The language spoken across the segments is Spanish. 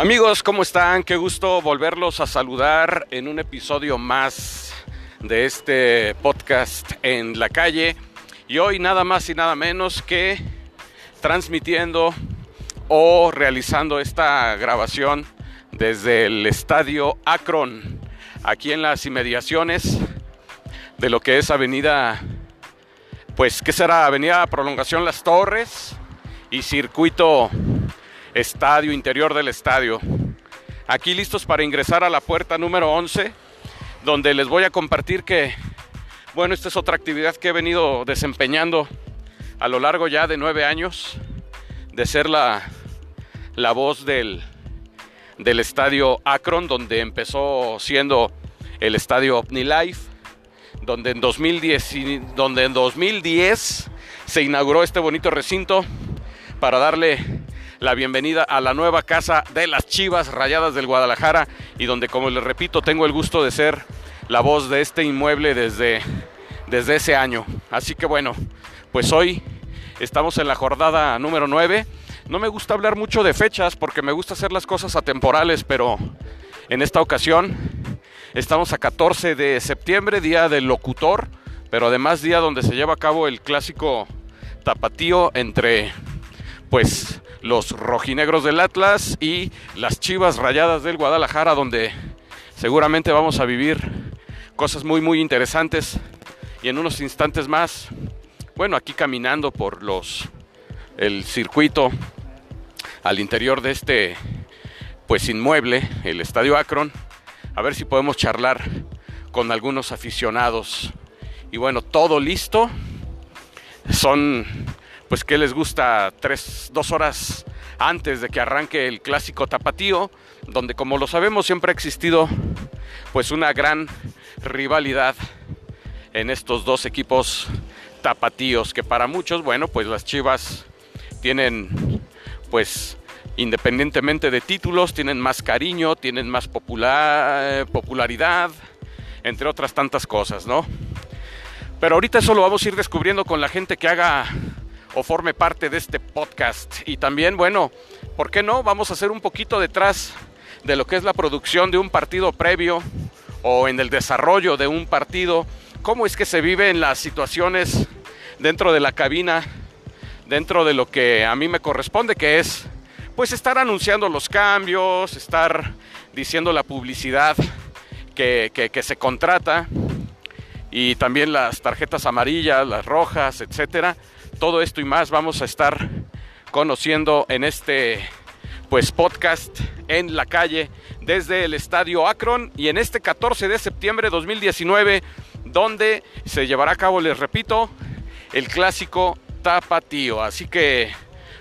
Amigos, ¿cómo están? Qué gusto volverlos a saludar en un episodio más de este podcast en la calle. Y hoy nada más y nada menos que transmitiendo o realizando esta grabación desde el estadio Akron, aquí en las inmediaciones de lo que es Avenida, pues, ¿qué será? Avenida Prolongación Las Torres y Circuito estadio, interior del estadio. Aquí listos para ingresar a la puerta número 11, donde les voy a compartir que, bueno, esta es otra actividad que he venido desempeñando a lo largo ya de nueve años, de ser la, la voz del, del estadio Akron, donde empezó siendo el estadio OmniLife, donde en 2010, donde en 2010 se inauguró este bonito recinto para darle la bienvenida a la nueva casa de las Chivas Rayadas del Guadalajara y donde, como les repito, tengo el gusto de ser la voz de este inmueble desde, desde ese año. Así que bueno, pues hoy estamos en la jornada número 9. No me gusta hablar mucho de fechas porque me gusta hacer las cosas atemporales, pero en esta ocasión estamos a 14 de septiembre, día del locutor, pero además día donde se lleva a cabo el clásico tapatío entre pues los rojinegros del Atlas y las Chivas Rayadas del Guadalajara, donde seguramente vamos a vivir cosas muy muy interesantes y en unos instantes más, bueno, aquí caminando por los el circuito al interior de este pues inmueble, el Estadio Akron, a ver si podemos charlar con algunos aficionados. Y bueno, todo listo. Son pues que les gusta tres, dos horas antes de que arranque el clásico tapatío, donde como lo sabemos siempre ha existido pues una gran rivalidad en estos dos equipos tapatíos, que para muchos, bueno, pues las Chivas tienen pues independientemente de títulos, tienen más cariño, tienen más popular, popularidad, entre otras tantas cosas, ¿no? Pero ahorita eso lo vamos a ir descubriendo con la gente que haga o forme parte de este podcast. Y también, bueno, ¿por qué no? Vamos a hacer un poquito detrás de lo que es la producción de un partido previo o en el desarrollo de un partido. ¿Cómo es que se vive en las situaciones dentro de la cabina, dentro de lo que a mí me corresponde, que es pues estar anunciando los cambios, estar diciendo la publicidad que, que, que se contrata y también las tarjetas amarillas, las rojas, etcétera todo esto y más vamos a estar conociendo en este pues podcast en la calle desde el Estadio Akron y en este 14 de septiembre de 2019 donde se llevará a cabo, les repito, el clásico Tapatío. Así que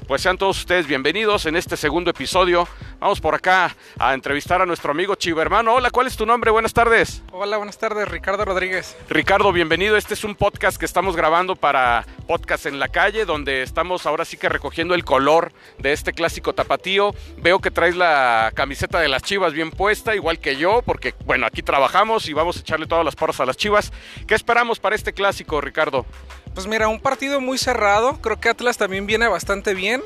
pues sean todos ustedes bienvenidos en este segundo episodio. Vamos por acá a entrevistar a nuestro amigo Chivo Hermano. Hola, ¿cuál es tu nombre? Buenas tardes. Hola, buenas tardes, Ricardo Rodríguez. Ricardo, bienvenido. Este es un podcast que estamos grabando para Podcast en la Calle, donde estamos ahora sí que recogiendo el color de este clásico tapatío. Veo que traes la camiseta de las chivas bien puesta, igual que yo, porque bueno, aquí trabajamos y vamos a echarle todas las porras a las chivas. ¿Qué esperamos para este clásico, Ricardo? Pues mira, un partido muy cerrado. Creo que Atlas también viene bastante bien.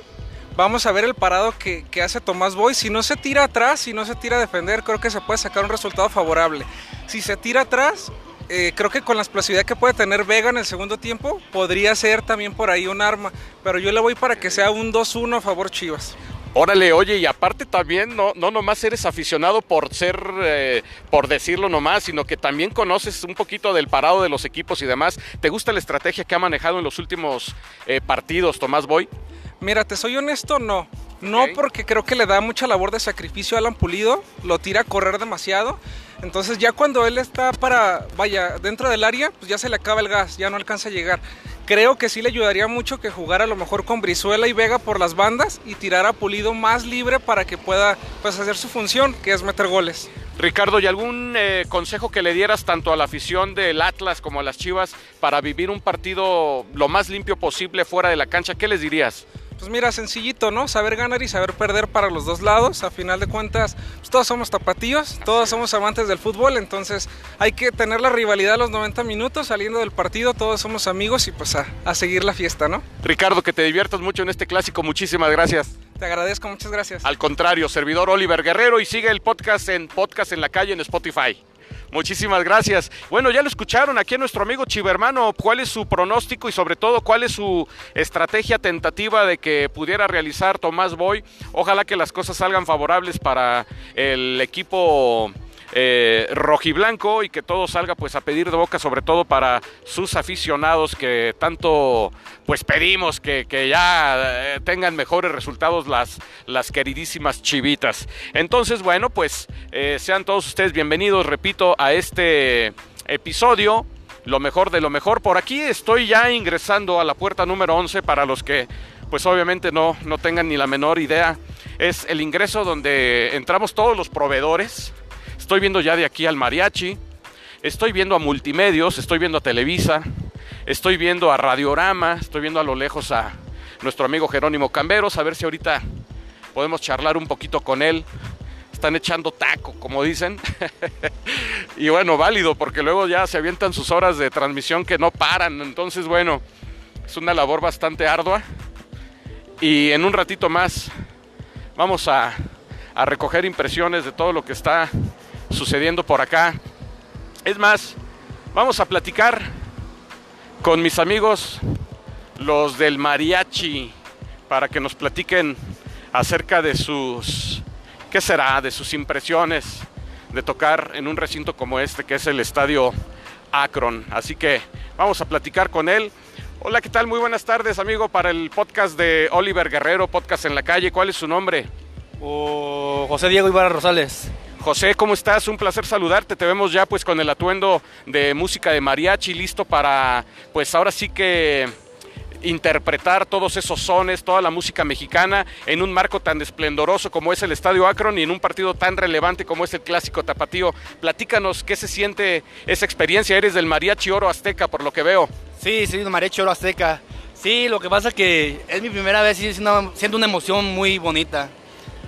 Vamos a ver el parado que, hace Tomás Boy. Si no se tira atrás, si no se tira a defender, creo que se puede sacar un resultado favorable. Si se tira atrás, eh, creo que con la explosividad que puede tener Vega en el segundo tiempo, podría ser también por ahí un arma. Pero yo le voy para que sea un 2-1 a favor Chivas. Órale, oye, y aparte también no, no nomás eres aficionado por ser, eh, por decirlo nomás, sino que también conoces un poquito del parado de los equipos y demás. ¿Te gusta la estrategia que ha manejado en los últimos eh, partidos Tomás Boy? Mira, te soy honesto, no. No okay. porque creo que le da mucha labor de sacrificio a Alan Pulido, lo tira a correr demasiado. Entonces ya cuando él está para, vaya, dentro del área, pues ya se le acaba el gas, ya no alcanza a llegar. Creo que sí le ayudaría mucho que jugara a lo mejor con Brizuela y Vega por las bandas y tirar a Pulido más libre para que pueda pues, hacer su función, que es meter goles. Ricardo, ¿y algún eh, consejo que le dieras tanto a la afición del Atlas como a las Chivas para vivir un partido lo más limpio posible fuera de la cancha? ¿Qué les dirías? Pues mira, sencillito, ¿no? Saber ganar y saber perder para los dos lados. A final de cuentas, pues todos somos tapatíos, todos somos amantes del fútbol, entonces hay que tener la rivalidad a los 90 minutos, saliendo del partido, todos somos amigos y pues a, a seguir la fiesta, ¿no? Ricardo, que te diviertas mucho en este clásico, muchísimas gracias. Te Te agradezco, muchas gracias. Al contrario, servidor Oliver Guerrero y sigue el podcast en Podcast en la Calle en Spotify. Muchísimas gracias. Bueno, ya lo escucharon aquí a nuestro amigo Chivermano. ¿Cuál es su pronóstico y sobre todo cuál es su estrategia tentativa de que pudiera realizar Tomás Boy? Ojalá que las cosas salgan favorables para el equipo eh, rojiblanco y que todo salga pues a pedir de boca sobre todo para sus aficionados que tanto pues pedimos que, ya eh, tengan mejores resultados las, las queridísimas chivitas. Entonces bueno pues eh, sean todos ustedes bienvenidos repito a este episodio lo mejor de lo mejor. Por aquí estoy ya ingresando a la puerta número 11 para los que pues obviamente no, no tengan ni la menor idea. Es el ingreso donde entramos todos los proveedores Estoy viendo ya de aquí al mariachi, estoy viendo a multimedios, estoy viendo a Televisa, estoy viendo a Radiorama, estoy viendo a lo lejos a nuestro amigo Jerónimo Camberos, a ver si ahorita podemos charlar un poquito con él. Están echando taco, como dicen. y bueno, válido, porque luego ya se avientan sus horas de transmisión que no paran. Entonces, bueno, es una labor bastante ardua. Y en un ratito más vamos a, recoger impresiones de todo lo que está sucediendo por acá. Es más, vamos a platicar con mis amigos, los del mariachi, para que nos platiquen acerca de sus, ¿qué será? De sus impresiones de tocar en un recinto como este, que es el Estadio Akron. Así que vamos a platicar con él. Hola, ¿qué tal? Muy buenas tardes, amigo, para el podcast de Oliver Guerrero, Podcast en la Calle. ¿Cuál es su nombre? Oh, José Diego Ibarra Rosales. José, ¿cómo estás? Un placer saludarte. Te vemos ya pues con el atuendo de música de mariachi listo para pues ahora sí que interpretar todos esos sones, toda la música mexicana en un marco tan esplendoroso como es el Estadio Akron y en un partido tan relevante como es el Clásico Tapatío. Platícanos qué se siente esa experiencia. Eres del Mariachi Oro Azteca, por lo que veo. Sí, sí, del Mariachi Oro Azteca. Sí, lo que pasa es que es mi primera vez y siento una emoción muy bonita.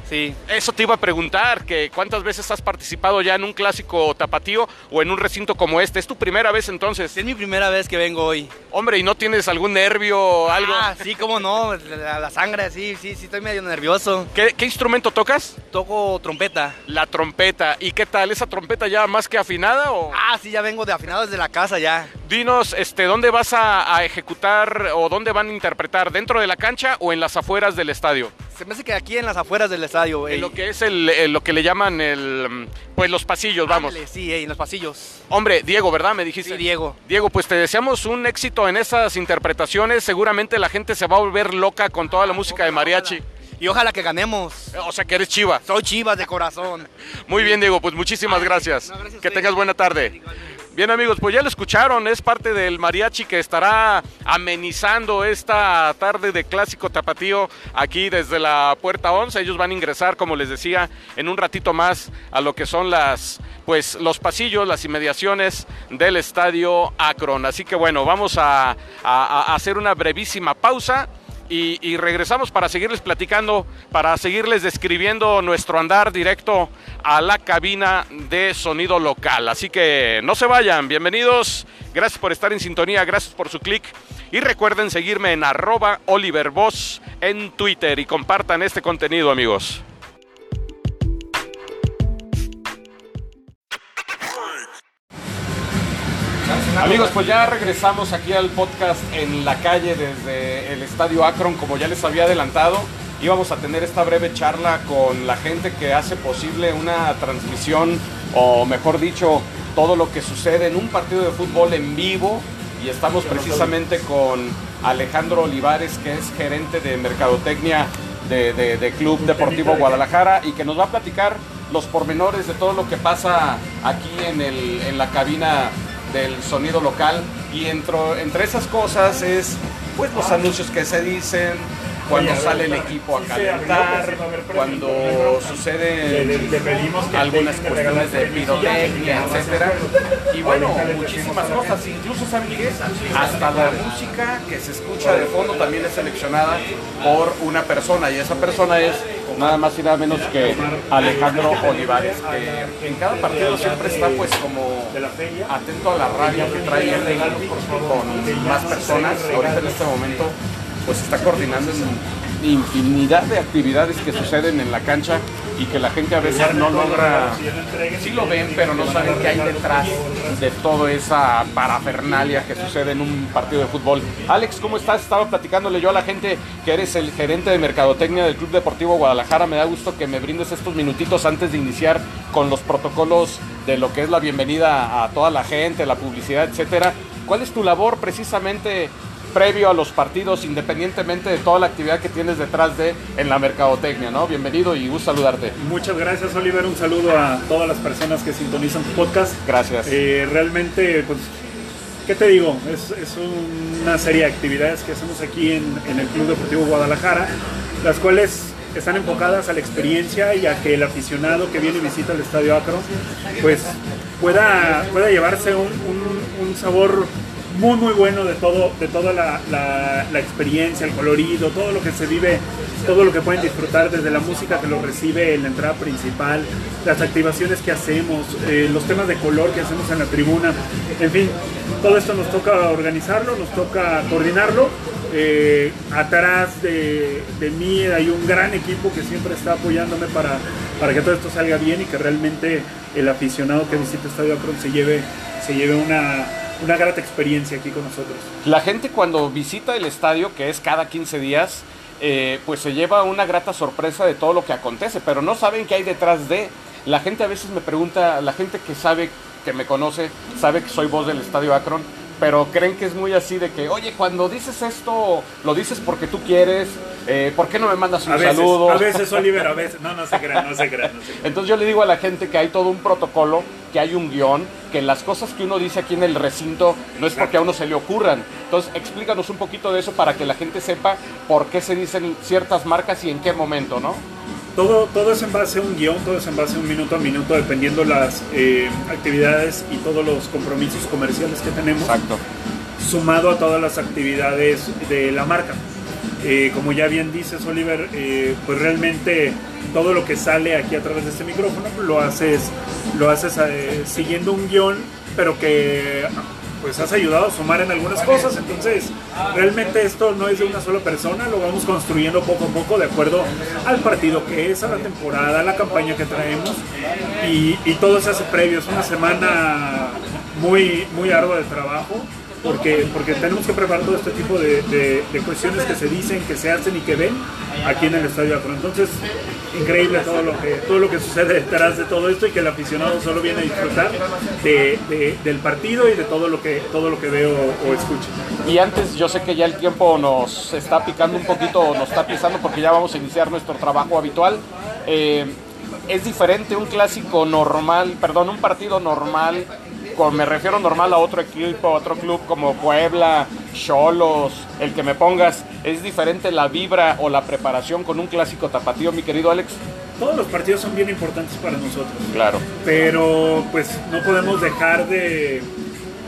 Sí. Eso te iba a preguntar, que cuántas veces has participado ya en un clásico tapatío o en un recinto como este. ¿Es tu primera vez entonces? Es mi primera vez que vengo hoy. Hombre, ¿y no tienes algún nervio o algo? Ah, sí, cómo no, la, sangre, sí, sí, sí, estoy medio nervioso. ¿Qué, ¿Qué, instrumento tocas? Toco trompeta. La trompeta. ¿Y qué tal? ¿Esa trompeta ya más que afinada o...? Ah, sí, ya vengo de afinado desde la casa ya. Dinos, este, ¿dónde vas a, ejecutar o dónde van a interpretar? ¿Dentro de la cancha o en las afueras del estadio? Se me hace que aquí en las afueras del estadio. En lo que es el, lo que le llaman el, pues los pasillos, vamos. sí, en los pasillos. Hombre, Diego, ¿verdad? Me dijiste. Sí, Diego. Diego, pues te deseamos un éxito en esas interpretaciones. Seguramente la gente se va a volver loca con toda la música de mariachi. Y ojalá que ganemos. O sea que eres chiva. Soy chiva de corazón. Muy bien, Diego, pues muchísimas gracias. que tengas buena tarde. Bien amigos, pues ya lo escucharon, es parte del mariachi que estará amenizando esta tarde de clásico tapatío aquí desde la puerta 11. Ellos van a ingresar, como les decía, en un ratito más a lo que son las, pues, los pasillos, las inmediaciones del estadio Akron. Así que bueno, vamos a hacer una brevísima pausa y, regresamos para seguirles platicando, para seguirles describiendo nuestro andar directo a la cabina de sonido local. Así que no se vayan, bienvenidos, gracias por estar en sintonía, gracias por su clic y recuerden seguirme en arroba Oliver en Twitter y compartan este contenido amigos. Amigos, pues ya regresamos aquí al podcast en la calle desde el Estadio Akron, como ya les había adelantado. Íbamos a tener esta breve charla con la gente que hace posible una transmisión, o mejor dicho, todo lo que sucede en un partido de fútbol en vivo. Y estamos precisamente con Alejandro Olivares, que es gerente de Mercadotecnia de, Club Deportivo Guadalajara y que nos va a platicar los pormenores de todo lo que pasa aquí en, en la cabina del sonido local y entre esas cosas es pues los anuncios que se dicen, cuando sale el equipo a calentar, cuando suceden algunas cuestiones de pirotecnia, etcétera. Y bueno, muchísimas cosas, incluso saben hasta la música que se escucha de fondo también es seleccionada por una persona y esa persona es nada más y nada menos que Alejandro Olivares, que en cada partido siempre está pues como atento a la radio que trae con más personas. Ahorita en este momento pues está coordinando infinidad de actividades que suceden en la cancha y que la gente a veces no logra, sí lo ven, pero no saben qué hay detrás de toda esa parafernalia que sucede en un partido de fútbol. Alex, ¿cómo estás? Estaba platicándole yo a la gente que eres el gerente de mercadotecnia del Club Deportivo Guadalajara. Me da gusto que me brindes estos minutitos antes de iniciar con los protocolos de lo que es la bienvenida a toda la gente, la publicidad, etcétera. ¿Cuál es tu labor precisamente previo a los partidos, independientemente de toda la actividad que tienes detrás de en la mercadotecnia, ¿no? Bienvenido y gusto saludarte. Muchas gracias, Oliver. Un saludo a todas las personas que sintonizan tu podcast. Gracias. Eh, realmente, pues, ¿qué te digo? Es, es, una serie de actividades que hacemos aquí en, en el Club Deportivo Guadalajara, las cuales están enfocadas a la experiencia y a que el aficionado que viene y visita el Estadio Acro, pues pueda, pueda llevarse un, un, un sabor muy muy bueno de todo de toda la, la, experiencia el colorido todo lo que se vive todo lo que pueden disfrutar desde la música que lo recibe en la entrada principal las activaciones que hacemos eh, los temas de color que hacemos en la tribuna. En fin todo esto nos toca organizarlo nos toca coordinarlo. Eh, atrás de, de, mí hay un gran equipo que siempre está apoyándome para, para que todo esto salga bien y que realmente el aficionado que visita Estadio Akron se lleve, se lleve una, una grata experiencia aquí con nosotros. La gente cuando visita el estadio, que es cada 15 días, eh, pues se lleva una grata sorpresa de todo lo que acontece, pero no saben qué hay detrás de. La gente a veces me pregunta, la gente que sabe, que me conoce, sabe que soy voz del Estadio Akron, pero creen que es muy así de que, oye, cuando dices esto, lo dices porque tú quieres, eh, ¿por qué no me mandas un a veces, saludo? A veces, Oliver, a veces, no, no se crean, no se crean. No se crean. Entonces yo le digo a la gente que hay todo un protocolo, que hay un guion, que las cosas que uno dice aquí en el recinto no es porque a uno se le ocurran. Entonces explícanos un poquito de eso para que la gente sepa por qué se dicen ciertas marcas y en qué momento, ¿no? Todo, todo es en base a un guion, todo es en base a un minuto a minuto, dependiendo las eh, actividades y todos los compromisos comerciales que tenemos. Exacto. Sumado a todas las actividades de la marca. Eh, como ya bien dices, Oliver, eh, pues realmente todo lo que sale aquí a través de este micrófono lo haces, lo haces siguiendo un guion, pero que pues has ayudado a sumar en algunas cosas, entonces realmente esto no es de una sola persona, lo vamos construyendo poco a poco de acuerdo al partido que es, a la temporada, a la campaña que traemos y, y todo se hace previo, es una semana muy, muy ardua de trabajo. Porque, porque tenemos que preparar todo este tipo de, de, cuestiones que se dicen, que se hacen y que ven aquí en el Estadio Acro. Entonces, increíble todo lo que todo lo que sucede detrás de todo esto y que el aficionado solo viene a disfrutar de, de, del partido y de todo lo que todo lo que veo o, o escucho. Y antes yo sé que ya el tiempo nos está picando un poquito, nos está pisando porque ya vamos a iniciar nuestro trabajo habitual. Eh, es diferente un clásico normal, perdón, un partido normal me refiero normal a otro equipo, a otro club como Puebla, Cholos, el que me pongas, ¿es diferente la vibra o la preparación con un clásico tapatío, mi querido Alex? Todos los partidos son bien importantes para nosotros. Claro. Pero pues no podemos dejar de,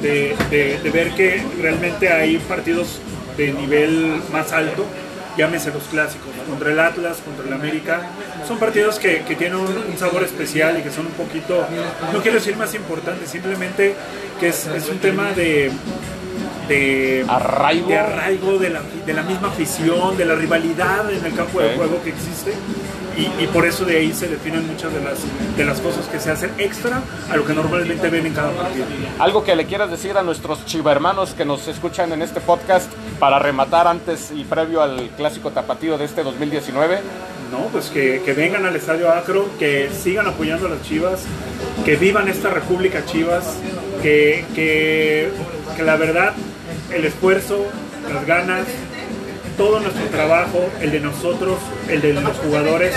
de, de, de ver que realmente hay partidos de nivel más alto llámese los clásicos, contra el Atlas, contra el América, son partidos que, que tienen un, un, sabor especial y que son un poquito, no quiero decir más importantes, simplemente que es, es un tema de, de arraigo, de, arraigo de, la, de, la, misma afición, de la rivalidad en el campo de juego que existe. Y, y, por eso de ahí se definen muchas de las, de las cosas que se hacen extra a lo que normalmente ven en cada partido. Algo que le quieras decir a nuestros chivermanos que nos escuchan en este podcast para rematar antes y previo al clásico tapatío de este 2019. No, pues que, que vengan al Estadio Acro, que sigan apoyando a las Chivas, que vivan esta República Chivas, que, que, que la verdad el esfuerzo, las ganas, todo nuestro trabajo, el de nosotros, el de los jugadores,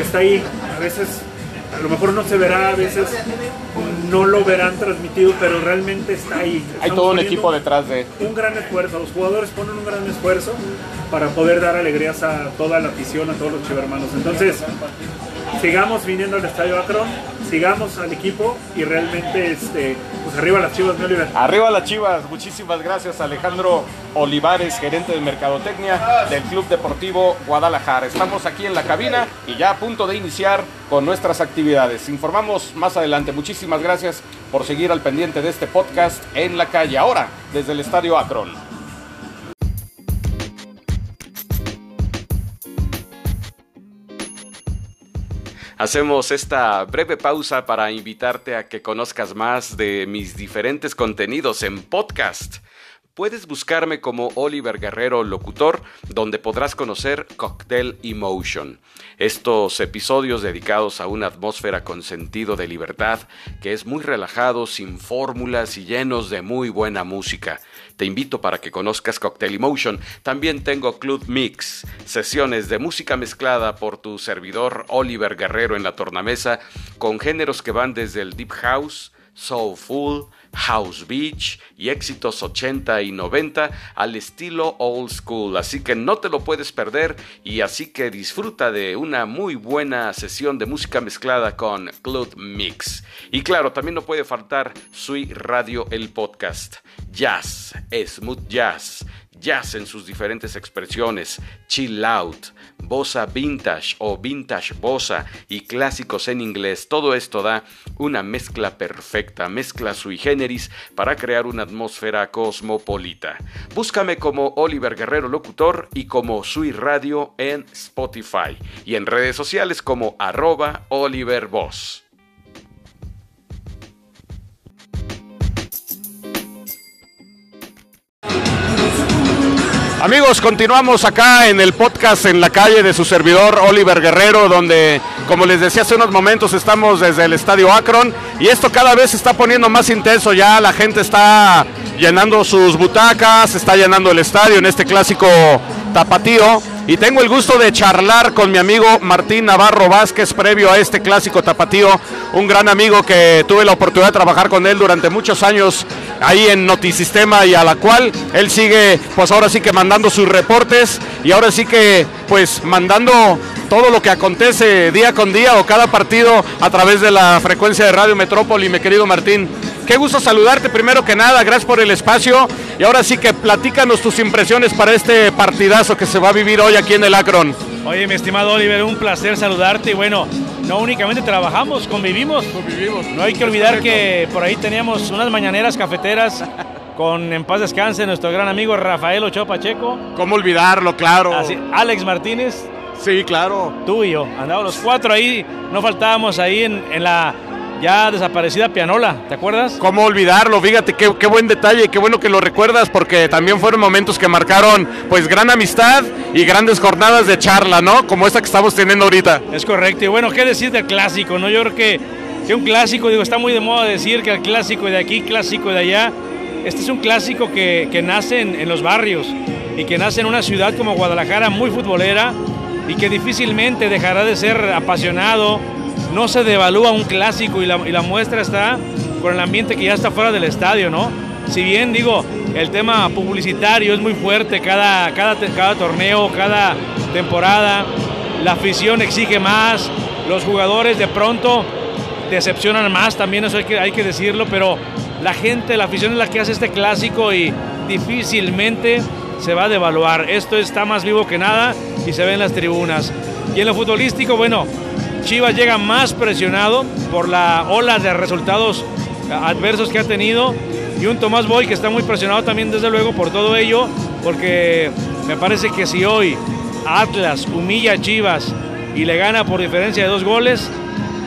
está ahí. A veces, a lo mejor no se verá, a veces no lo verán transmitido, pero realmente está ahí. Estamos Hay todo un equipo detrás de... Un gran esfuerzo, los jugadores ponen un gran esfuerzo para poder dar alegrías a toda la afición, a todos los chivermanos. Entonces, sigamos viniendo al Estadio Akron, sigamos al equipo y realmente este, pues arriba las chivas, mi Oliver. Arriba las chivas, muchísimas gracias Alejandro Olivares, gerente de Mercadotecnia del Club Deportivo Guadalajara. Estamos aquí en la cabina y ya a punto de iniciar con nuestras actividades. Informamos más adelante. Muchísimas gracias por seguir al pendiente de este podcast en la calle. Ahora, desde el Estadio Akron. Hacemos esta breve pausa para invitarte a que conozcas más de mis diferentes contenidos en podcast. Puedes buscarme como Oliver Guerrero Locutor, donde podrás conocer Cocktail Emotion. Estos episodios dedicados a una atmósfera con sentido de libertad, que es muy relajado, sin fórmulas y llenos de muy buena música. Te invito para que conozcas Cocktail Emotion. También tengo Club Mix, sesiones de música mezclada por tu servidor Oliver Guerrero en la tornamesa, con géneros que van desde el Deep House, Soulful, House Beach y éxitos 80 y 90 al estilo old school. Así que no te lo puedes perder y así que disfruta de una muy buena sesión de música mezclada con Club Mix. Y claro, también no puede faltar Sui Radio el podcast. Jazz, smooth jazz jazz en sus diferentes expresiones, chill out, bossa vintage o vintage bossa y clásicos en inglés. Todo esto da una mezcla perfecta, mezcla sui generis para crear una atmósfera cosmopolita. Búscame como Oliver Guerrero Locutor y como Sui Radio en Spotify y en redes sociales como arroba Oliver Voss. Amigos, continuamos acá en el podcast en la calle de su servidor Oliver Guerrero, donde, como les decía hace unos momentos, estamos desde el Estadio Akron y esto cada vez se está poniendo más intenso, ya la gente está llenando sus butacas, está llenando el estadio en este clásico tapatío y tengo el gusto de charlar con mi amigo Martín Navarro Vázquez previo a este clásico tapatío, un gran amigo que tuve la oportunidad de trabajar con él durante muchos años ahí en Notisistema y a la cual él sigue pues ahora sí que mandando sus reportes y ahora sí que pues mandando todo lo que acontece día con día o cada partido a través de la frecuencia de Radio Metrópoli, mi querido Martín. Qué gusto saludarte primero que nada, gracias por el espacio y ahora sí que platícanos tus impresiones para este partidazo que se va a vivir hoy aquí en el Akron. Oye, mi estimado Oliver, un placer saludarte y bueno, no únicamente trabajamos, convivimos. Convivimos. No hay que olvidar que por ahí teníamos unas mañaneras cafeteras con en paz descanse nuestro gran amigo Rafael Ochoa Pacheco. ¿Cómo olvidarlo, claro? Así, Alex Martínez. Sí, claro. Tú y yo. Andábamos los cuatro ahí, no faltábamos ahí en, en la ya desaparecida pianola, ¿te acuerdas? ¿Cómo olvidarlo? Fíjate qué, qué, buen detalle, qué bueno que lo recuerdas porque también fueron momentos que marcaron pues gran amistad y grandes jornadas de charla, ¿no? Como esta que estamos teniendo ahorita. Es correcto, y bueno, ¿qué decir del clásico, no? Yo creo que, que un clásico, digo, está muy de moda decir que el clásico de aquí, clásico de allá, este es un clásico que, que nace en, en los barrios y que nace en una ciudad como Guadalajara muy futbolera y que difícilmente dejará de ser apasionado, no se devalúa un clásico y la, y la, muestra está con el ambiente que ya está fuera del estadio, ¿no? Si bien digo, el tema publicitario es muy fuerte cada, cada, cada torneo, cada temporada, la afición exige más, los jugadores de pronto decepcionan más, también eso hay que, hay que decirlo, pero la gente, la afición es la que hace este clásico y difícilmente se va a devaluar. Esto está más vivo que nada y se ve en las tribunas. Y en lo futbolístico, bueno, Chivas llega más presionado por la ola de resultados adversos que ha tenido y un Tomás Boy que está muy presionado también desde luego por todo ello porque me parece que si hoy Atlas humilla a Chivas y le gana por diferencia de dos goles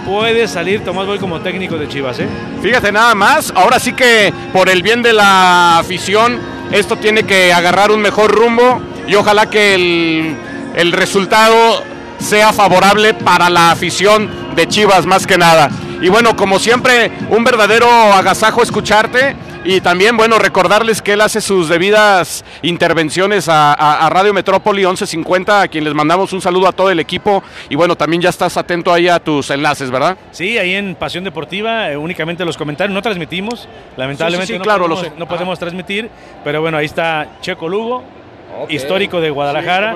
puede salir Tomás Boy como técnico de Chivas ¿eh? fíjate nada más ahora sí que por el bien de la afición esto tiene que agarrar un mejor rumbo y ojalá que el, el resultado sea favorable para la afición de Chivas más que nada. Y bueno, como siempre, un verdadero agasajo escucharte y también, bueno, recordarles que él hace sus debidas intervenciones a, a, a, Radio Metrópoli 1150, a quien les mandamos un saludo a todo el equipo y bueno, también ya estás atento ahí a tus enlaces, ¿verdad? Sí, ahí en Pasión Deportiva, eh, únicamente los comentarios, no transmitimos, lamentablemente sí, sí, sí, no, claro, podemos, lo sé. no podemos transmitir, pero bueno, ahí está Checo Lugo, okay. histórico de Guadalajara.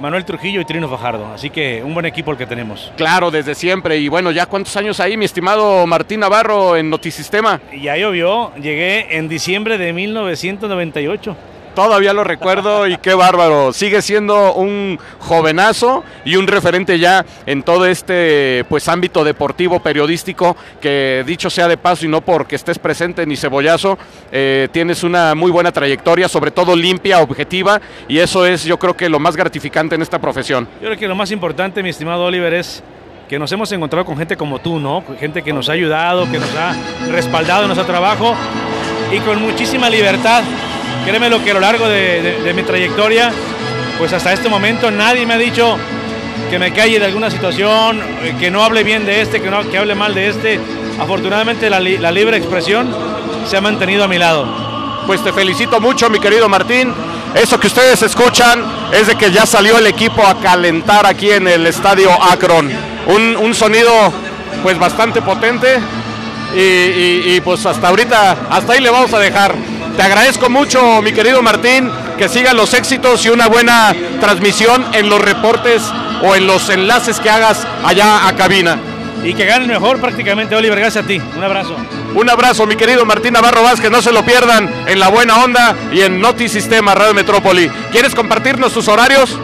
Manuel Trujillo y Trino Fajardo. Así que un buen equipo el que tenemos. Claro, desde siempre. Y bueno, ya cuántos años ahí, mi estimado Martín Navarro en Notisistema. Ya llovió, llegué en diciembre de 1998. Todavía lo recuerdo y qué bárbaro. Sigue siendo un jovenazo y un referente ya en todo este pues ámbito deportivo periodístico que dicho sea de paso y no porque estés presente ni cebollazo, eh, tienes una muy buena trayectoria, sobre todo limpia, objetiva y eso es yo creo que lo más gratificante en esta profesión. Yo creo que lo más importante, mi estimado Oliver, es que nos hemos encontrado con gente como tú, ¿no? Gente que nos ha ayudado, que nos ha respaldado en nuestro trabajo y con muchísima libertad. Créeme lo que a lo largo de, mi trayectoria, pues hasta este momento nadie me ha dicho que me calle de alguna situación, eh, que no hable bien de este, que, no, que hable mal de este. Afortunadamente la, la libre expresión se ha mantenido a mi lado. Pues te felicito mucho, mi querido Martín. Eso que ustedes escuchan es de que ya salió el equipo a calentar aquí en el estadio Akron. Un, sonido pues bastante potente y, pues hasta ahorita, hasta ahí le vamos a dejar. Te agradezco mucho, mi querido Martín, que sigan los éxitos y una buena transmisión en los reportes o en los enlaces que hagas allá a cabina y que gane mejor prácticamente, Oliver. Gracias a ti. Un abrazo. Un abrazo, mi querido Martín Navarro Vázquez. No se lo pierdan en La Buena Onda y en Noti Sistema Radio Metrópoli. ¿Quieres compartirnos tus horarios?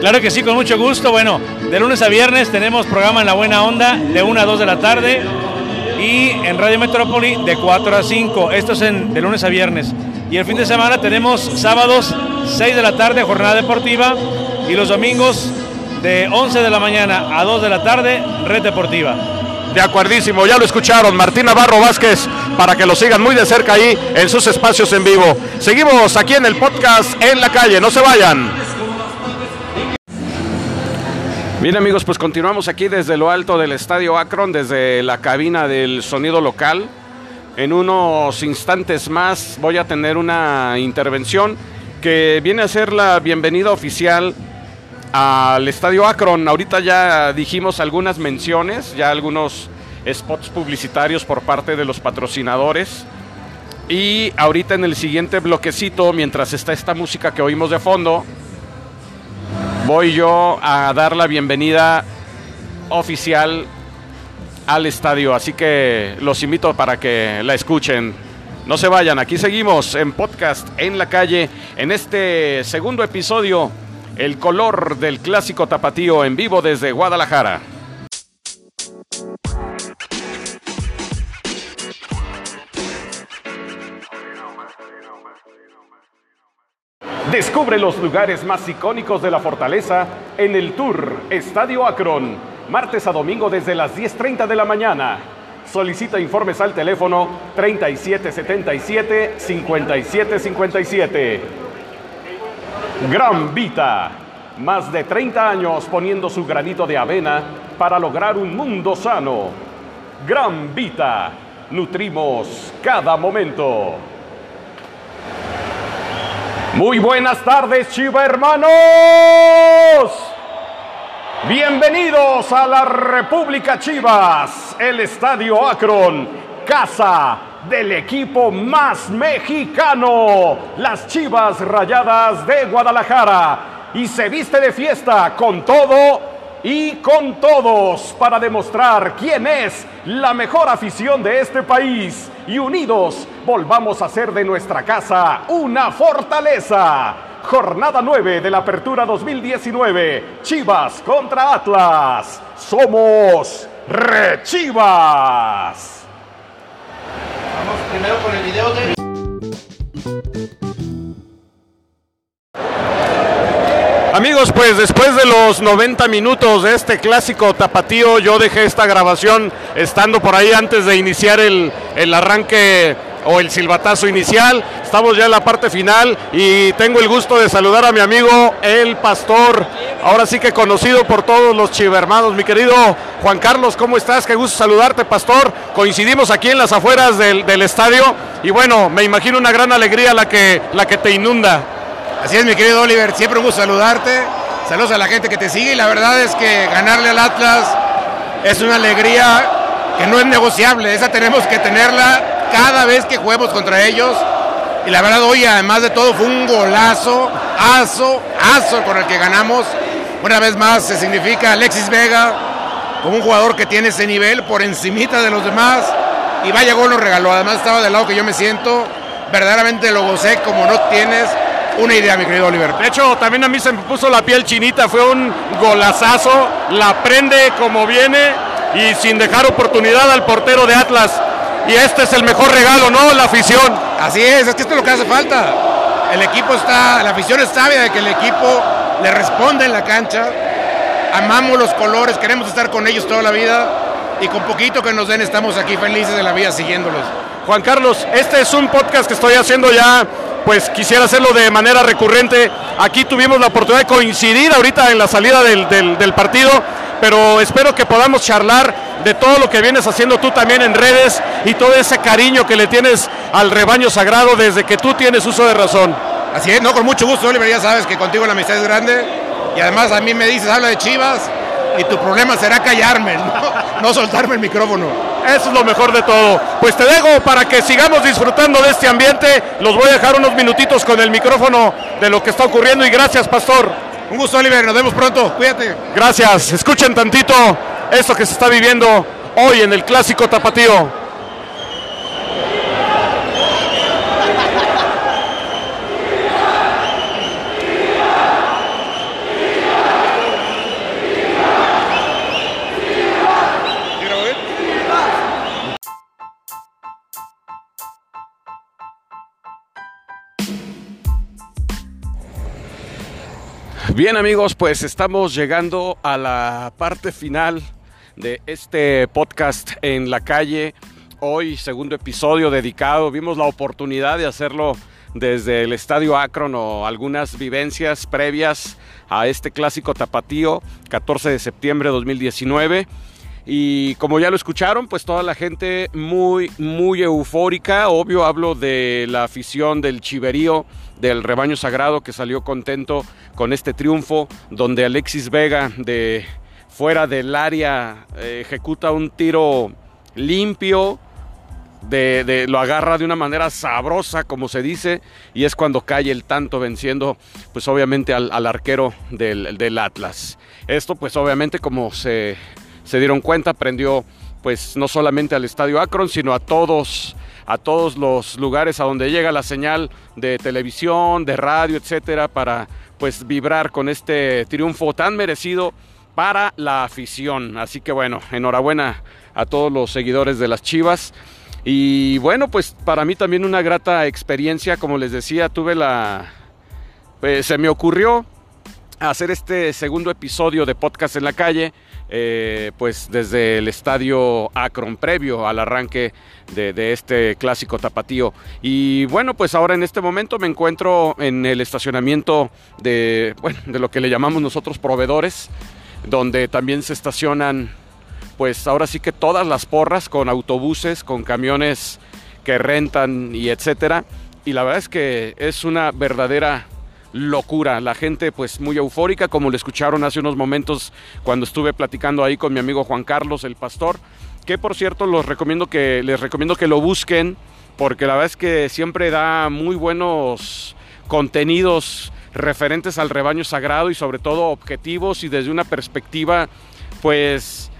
Claro que sí, con mucho gusto. Bueno, de lunes a viernes tenemos programa en La Buena Onda de 1 a 2 de la tarde y en Radio Metrópoli de 4 a 5. Esto es en, de lunes a viernes. Y el fin de semana tenemos sábados 6 de la tarde, jornada deportiva, y los domingos de 11 de la mañana a 2 de la tarde, Red Deportiva. De acuerdísimo, ya lo escucharon, Martín Navarro Vázquez, para que lo sigan muy de cerca ahí en sus espacios en vivo. Seguimos aquí en el podcast en la calle, no se vayan. Bien amigos, pues continuamos aquí desde lo alto del Estadio Akron, desde la cabina del sonido local. En unos instantes más voy a tener una intervención que viene a ser la bienvenida oficial al Estadio Akron. Ahorita ya dijimos algunas menciones, ya algunos spots publicitarios por parte de los patrocinadores. Y ahorita en el siguiente bloquecito, mientras está esta música que oímos de fondo, voy yo a dar la bienvenida oficial al estadio. Así que los invito para que la escuchen. No se vayan, aquí seguimos en podcast en la calle en este segundo episodio el color del clásico tapatío en vivo desde Guadalajara. Descubre los lugares más icónicos de la fortaleza en el Tour Estadio Akron, martes a domingo desde las 10.30 de la mañana. Solicita informes al teléfono 3777-5757. Gran Vita. Más de 30 años poniendo su granito de avena para lograr un mundo sano. Gran Vita. Nutrimos cada momento. Muy buenas tardes, Chiva hermanos. Bienvenidos a la República Chivas, el Estadio Akron, casa del equipo más mexicano, las Chivas Rayadas de Guadalajara. Y se viste de fiesta con todo y con todos para demostrar quién es la mejor afición de este país. Y unidos volvamos a hacer de nuestra casa una fortaleza. Jornada 9 de la Apertura 2019. Chivas contra Atlas. Somos Rechivas primero con el video de... Amigos, pues después de los 90 minutos de este clásico tapatío, yo dejé esta grabación estando por ahí antes de iniciar el, el arranque o el silbatazo inicial. Estamos ya en la parte final y tengo el gusto de saludar a mi amigo el pastor, ahora sí que conocido por todos los chivermanos. Mi querido Juan Carlos, ¿cómo estás? Qué gusto saludarte, pastor. Coincidimos aquí en las afueras del, estadio y bueno, me imagino una gran alegría la que, la que te inunda. Así es, mi querido Oliver, siempre un gusto saludarte. Saludos a la gente que te sigue y la verdad es que ganarle al Atlas es una alegría que no es negociable, esa tenemos que tenerla cada vez que juguemos contra ellos. Y la verdad hoy además de todo fue un golazo, aso, aso con el que ganamos. Una vez más se significa Alexis Vega como un jugador que tiene ese nivel por encimita de los demás. Y vaya gol nos regaló. Además estaba del lado que yo me siento. Verdaderamente lo gocé como no tienes una idea, mi querido Oliver. De hecho, también a mí se me puso la piel chinita. Fue un golazazo. La prende como viene y sin dejar oportunidad al portero de Atlas y este es el mejor regalo, ¿no? La afición. Así es, es que esto es lo que hace falta. El equipo está, la afición es sabia de que el equipo le responde en la cancha amamos los colores, queremos estar con ellos toda la vida y con poquito que nos den estamos aquí felices de la vida siguiéndolos. Juan Carlos, este es un podcast que estoy haciendo ya, pues quisiera hacerlo de manera recurrente. Aquí tuvimos la oportunidad de coincidir ahorita en la salida del, del, partido, pero espero que podamos charlar de todo lo que vienes haciendo tú también en redes y todo ese cariño que le tienes al rebaño sagrado desde que tú tienes uso de razón. Así es, no, con mucho gusto, Oliver, ya sabes que contigo la amistad es grande y además a mí me dices, habla de Chivas y tu problema será callarme, no, no soltarme el micrófono. Eso es lo mejor de todo. Pues te dejo para que sigamos disfrutando de este ambiente. Los voy a dejar unos minutitos con el micrófono de lo que está ocurriendo y gracias, Pastor. Un gusto, Oliver, nos vemos pronto, cuídate. Gracias, escuchen tantito esto que se está viviendo hoy en el clásico tapatío. Bien amigos, pues estamos llegando a la parte final de este podcast en la calle. Hoy segundo episodio dedicado, vimos la oportunidad de hacerlo desde el Estadio Akron o algunas vivencias previas a este clásico tapatío, 14 de septiembre de 2019. Y como ya lo escucharon, pues toda la gente muy, muy eufórica. Obvio, hablo de la afición del chiverío, del rebaño sagrado que salió contento con este triunfo, donde Alexis Vega de fuera del área eh, ejecuta un tiro limpio, de, lo agarra de una manera sabrosa, como se dice, y es cuando cae el tanto venciendo, pues obviamente al, arquero del, del Atlas. Esto pues obviamente como se se dieron cuenta, prendió pues no solamente al Estadio Akron, sino a todos a todos los lugares a donde llega la señal de televisión, de radio, etcétera, para pues vibrar con este triunfo tan merecido para la afición. Así que bueno, enhorabuena a todos los seguidores de las Chivas. Y bueno, pues para mí también una grata experiencia, como les decía, tuve la pues se me ocurrió hacer este segundo episodio de podcast en la calle eh, pues desde el estadio Akron previo al arranque de, de, este clásico tapatío. Y bueno, pues ahora en este momento me encuentro en el estacionamiento de, bueno, de lo que le llamamos nosotros proveedores, donde también se estacionan, pues ahora sí que todas las porras con autobuses, con camiones que rentan y etcétera. Y la verdad es que es una verdadera locura. La gente pues muy eufórica, como lo escucharon hace unos momentos cuando estuve platicando ahí con mi amigo Juan Carlos, el pastor, que por cierto los recomiendo que, les recomiendo que lo busquen, porque la verdad es que siempre da muy buenos contenidos referentes al rebaño sagrado y sobre todo objetivos y desde una perspectiva pues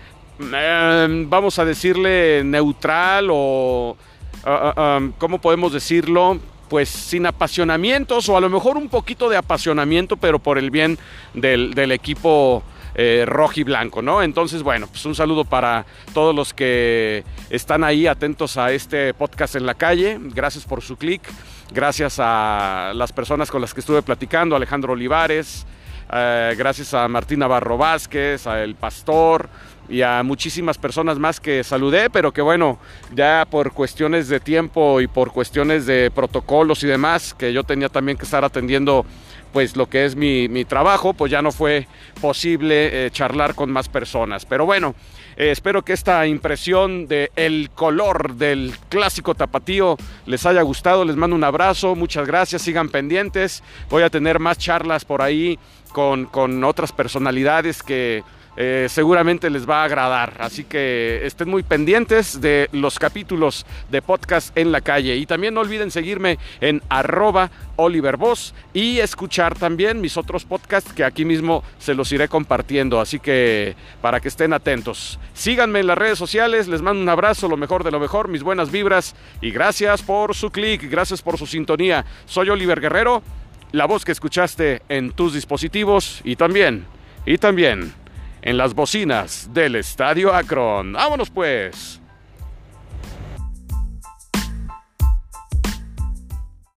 eh, vamos a decirle neutral o uh, uh, um, cómo podemos decirlo pues sin apasionamientos o a lo mejor un poquito de apasionamiento, pero por el bien del, del equipo eh, rojo y blanco, ¿no? Entonces, bueno, pues un saludo para todos los que están ahí atentos a este podcast en la calle. Gracias por su clic. Gracias a las personas con las que estuve platicando, Alejandro Olivares. Eh, gracias a Martín Navarro Vázquez, a El Pastor y a muchísimas personas más que saludé, pero que bueno, ya por cuestiones de tiempo y por cuestiones de protocolos y demás, que yo tenía también que estar atendiendo pues lo que es mi, mi trabajo, pues ya no fue posible eh, charlar con más personas. Pero bueno, eh, espero que esta impresión de color del clásico tapatío les haya gustado. Les mando un abrazo, muchas gracias, sigan pendientes. Voy a tener más charlas por ahí con, con otras personalidades que eh, seguramente les va a agradar. Así que estén muy pendientes de los capítulos de podcast en la calle. Y también no olviden seguirme en arroba Oliver y escuchar también mis otros podcasts que aquí mismo se los iré compartiendo. Así que para que estén atentos. Síganme en las redes sociales, les mando un abrazo, lo mejor de lo mejor, mis buenas vibras y gracias por su clic, gracias por su sintonía. Soy Oliver Guerrero, la voz que escuchaste en tus dispositivos y también, y también en las bocinas del Estadio Akron. ¡Vámonos pues!